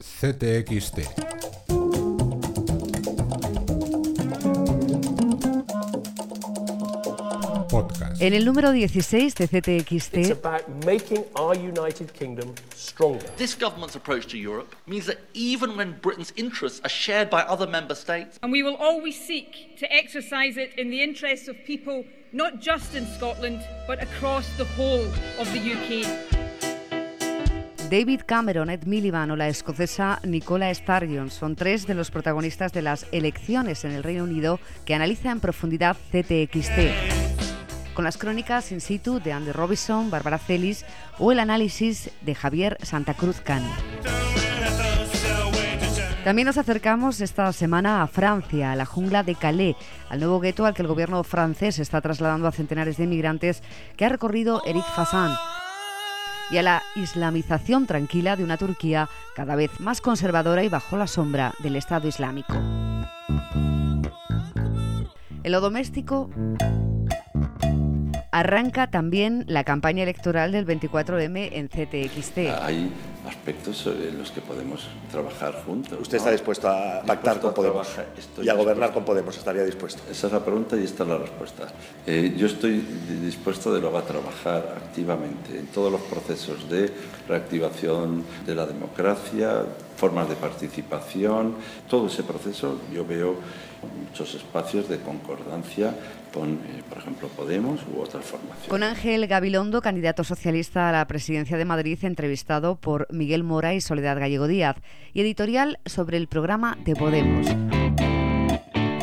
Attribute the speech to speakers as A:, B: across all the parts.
A: CTXT. Podcast.
B: En el número 16 de CTXT
C: It's about making our United Kingdom stronger.
D: This government's approach to Europe means that even when Britain's interests are shared by other member states,
E: and we will always seek to exercise it in the interests of people not just in Scotland but across the whole of the UK.
B: David Cameron, Ed Miliband o la escocesa Nicola Sturgeon son tres de los protagonistas de las elecciones en el Reino Unido que analiza en profundidad CTXT. Con las crónicas in situ de Andy Robinson, Bárbara Celis o el análisis de Javier Santa Cruz Cano. También nos acercamos esta semana a Francia, a la jungla de Calais, al nuevo gueto al que el gobierno francés está trasladando a centenares de inmigrantes que ha recorrido Eric Fassan y a la islamización tranquila de una Turquía cada vez más conservadora y bajo la sombra del Estado Islámico. En lo doméstico arranca también la campaña electoral del 24M en CTXT.
F: Hay aspectos en los que podemos trabajar juntos.
G: ¿Usted
F: ¿no?
G: está dispuesto a pactar
F: Dispuesto
G: con
F: a
G: Podemos
F: trabajar,
G: y a gobernar
F: dispuesto.
G: con Podemos? ¿Estaría dispuesto?
F: Esa es la pregunta y esta es la respuesta. Eh, yo estoy dispuesto de luego a trabajar activamente en todos los procesos de reactivación de la democracia, formas de participación, todo ese proceso yo veo muchos espacios de concordancia con, eh, por ejemplo, Podemos u otras formaciones.
B: Con Ángel Gabilondo, candidato socialista a la presidencia de Madrid, entrevistado por Miguel Mora y Soledad Gallego Díaz, y editorial sobre el programa de Podemos.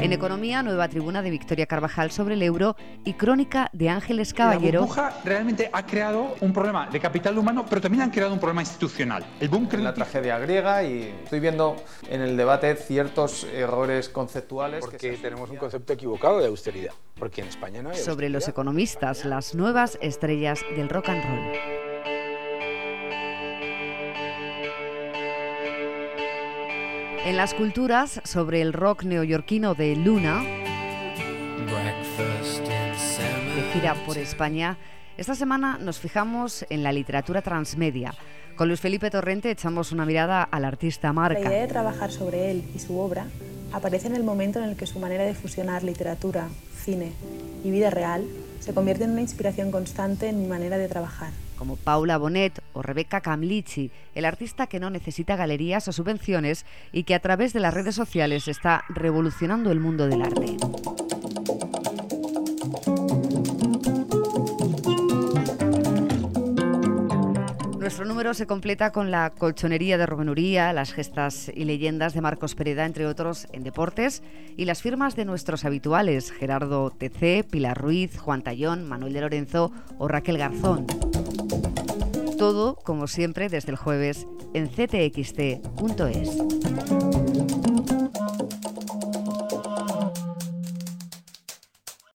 B: En Economía, nueva tribuna de Victoria Carvajal sobre el euro y crónica de Ángeles Caballero.
H: La burbuja realmente ha creado un problema de capital humano, pero también han creado un problema institucional. El boom
I: la tragedia griega y estoy viendo en el debate ciertos errores conceptuales. que
J: Porque
I: se
J: tenemos un concepto equivocado de austeridad. Porque en España no hay
B: sobre los
J: austeridad.
B: economistas, las nuevas estrellas del rock and roll. En las culturas, sobre el rock neoyorquino de Luna, de gira por España, esta semana nos fijamos en la literatura transmedia. Con Luis Felipe Torrente echamos una mirada al artista
K: La
B: Marca.
K: idea de trabajar sobre él y su obra aparece en el momento en el que su manera de fusionar literatura, cine y vida real se convierte en una inspiración constante en mi manera de trabajar.
B: Como Paula Bonet o Rebecca Camlici, el artista que no necesita galerías o subvenciones y que a través de las redes sociales está revolucionando el mundo del arte. Nuestro número se completa con la colchonería de Rubén Uría, las gestas y leyendas de Marcos Pereda, entre otros, en deportes, y las firmas de nuestros habituales, Gerardo TC, Pilar Ruiz, Juan Tallón, Manuel de Lorenzo o Raquel Garzón. Todo, como siempre, desde el jueves en ctxt.es.